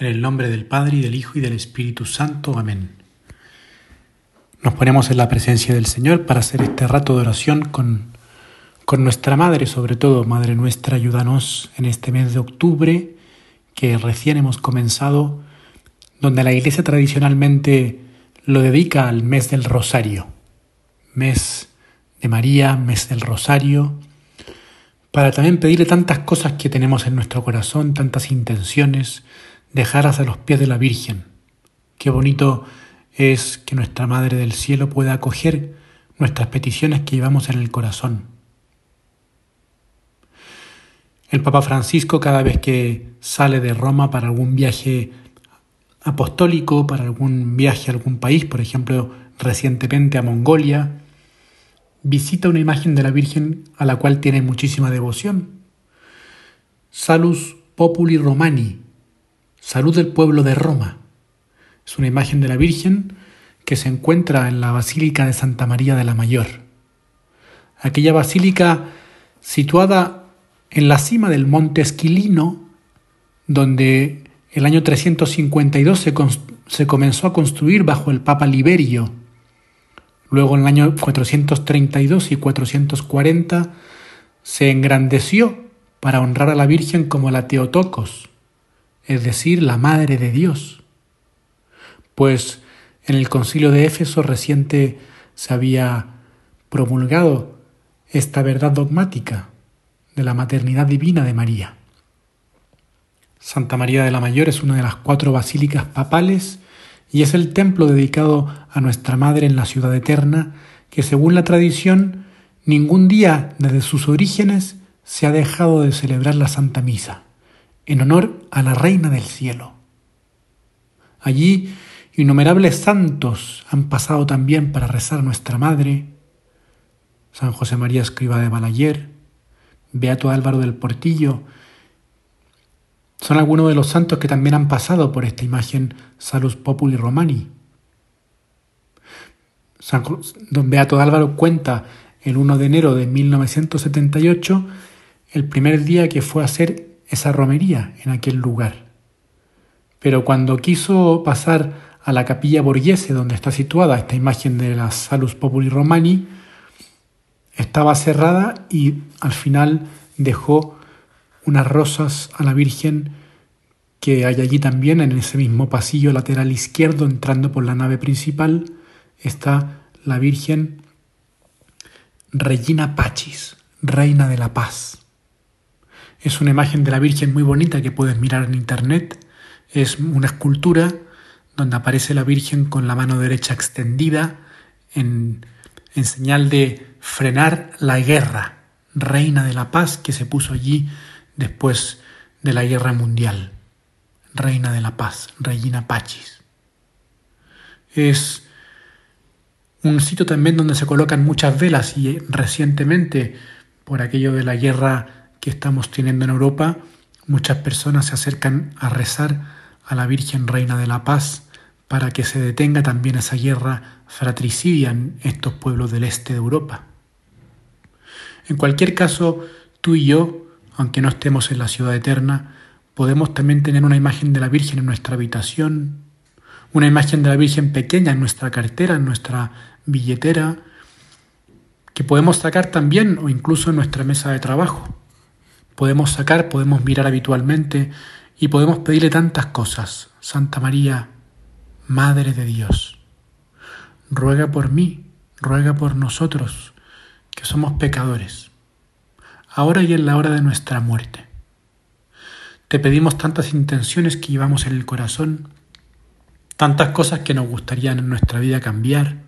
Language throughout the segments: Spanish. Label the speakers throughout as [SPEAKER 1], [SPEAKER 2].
[SPEAKER 1] En el nombre del Padre y del Hijo y del Espíritu Santo. Amén. Nos ponemos en la presencia del Señor para hacer este rato de oración con, con nuestra Madre, sobre todo, Madre nuestra, ayúdanos en este mes de octubre que recién hemos comenzado, donde la Iglesia tradicionalmente lo dedica al mes del Rosario, mes de María, mes del Rosario, para también pedirle tantas cosas que tenemos en nuestro corazón, tantas intenciones, dejarlas a los pies de la Virgen. Qué bonito es que nuestra Madre del Cielo pueda acoger nuestras peticiones que llevamos en el corazón. El Papa Francisco cada vez que sale de Roma para algún viaje apostólico, para algún viaje a algún país, por ejemplo, recientemente a Mongolia, visita una imagen de la Virgen a la cual tiene muchísima devoción. Salus Populi Romani, Salud del pueblo de Roma. Es una imagen de la Virgen que se encuentra en la Basílica de Santa María de la Mayor. Aquella basílica situada en la cima del monte Esquilino, donde el año 352 se, se comenzó a construir bajo el Papa Liberio. Luego en el año 432 y 440 se engrandeció para honrar a la Virgen como la Teotocos, es decir, la Madre de Dios. Pues en el concilio de Éfeso reciente se había promulgado esta verdad dogmática de la maternidad divina de María. Santa María de la Mayor es una de las cuatro basílicas papales y es el templo dedicado a nuestra Madre en la ciudad eterna que según la tradición ningún día desde sus orígenes se ha dejado de celebrar la Santa Misa en honor a la Reina del Cielo. Allí innumerables santos han pasado también para rezar nuestra Madre, San José María Escriba de Balayer, Beato Álvaro del Portillo, son algunos de los santos que también han pasado por esta imagen Salus Populi Romani. San Don Beato Álvaro cuenta el 1 de enero de 1978 el primer día que fue a hacer esa romería en aquel lugar. Pero cuando quiso pasar a la capilla Borghese, donde está situada esta imagen de la Salus Populi Romani, estaba cerrada y al final dejó unas rosas a la Virgen que hay allí también en ese mismo pasillo lateral izquierdo entrando por la nave principal está la Virgen Regina Pachis, Reina de la Paz. Es una imagen de la Virgen muy bonita que puedes mirar en internet. Es una escultura donde aparece la Virgen con la mano derecha extendida en, señal de frenar la guerra, reina de la paz que se puso allí después de la guerra mundial. Reina de la paz, Regina Pachis. Es un sitio también donde se colocan muchas velas y recientemente, por aquello de la guerra que estamos teniendo en Europa, muchas personas se acercan a rezar a la Virgen Reina de la Paz para que se detenga también esa guerra fratricidia en estos pueblos del este de Europa. En cualquier caso, tú y yo, aunque no estemos en la ciudad eterna, podemos también tener una imagen de la Virgen en nuestra habitación, una imagen de la Virgen pequeña en nuestra cartera, en nuestra billetera, que podemos sacar también o incluso en nuestra mesa de trabajo podemos sacar, podemos mirar habitualmente y podemos pedirle tantas cosas. Santa María, Madre de Dios, ruega por mí, ruega por nosotros, que somos pecadores, ahora y en la hora de nuestra muerte. Te pedimos tantas intenciones que llevamos en el corazón, tantas cosas que nos gustaría en nuestra vida cambiar.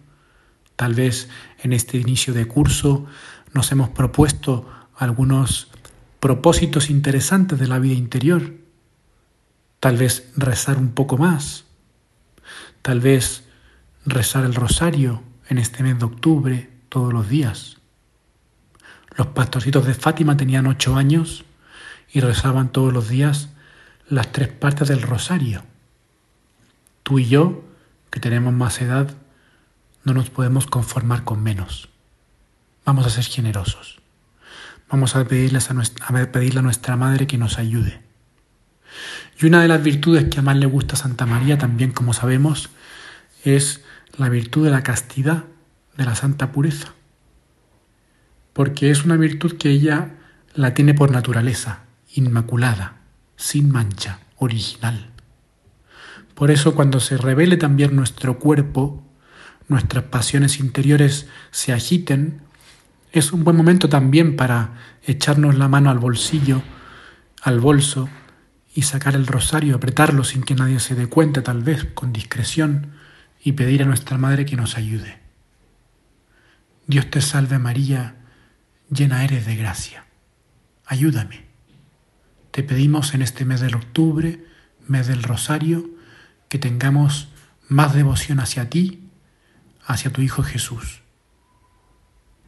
[SPEAKER 1] Tal vez en este inicio de curso nos hemos propuesto algunos propósitos interesantes de la vida interior. Tal vez rezar un poco más. Tal vez rezar el rosario en este mes de octubre todos los días. Los pastorcitos de Fátima tenían ocho años y rezaban todos los días las tres partes del rosario. Tú y yo, que tenemos más edad, no nos podemos conformar con menos. Vamos a ser generosos. Vamos a, pedirles a, nuestra, a pedirle a nuestra Madre que nos ayude. Y una de las virtudes que más le gusta a Santa María, también como sabemos, es la virtud de la castidad, de la santa pureza. Porque es una virtud que ella la tiene por naturaleza, inmaculada, sin mancha, original. Por eso cuando se revele también nuestro cuerpo, nuestras pasiones interiores se agiten, es un buen momento también para echarnos la mano al bolsillo, al bolso, y sacar el rosario, apretarlo sin que nadie se dé cuenta, tal vez con discreción, y pedir a nuestra Madre que nos ayude. Dios te salve María, llena eres de gracia. Ayúdame. Te pedimos en este mes del octubre, mes del rosario, que tengamos más devoción hacia ti, hacia tu Hijo Jesús.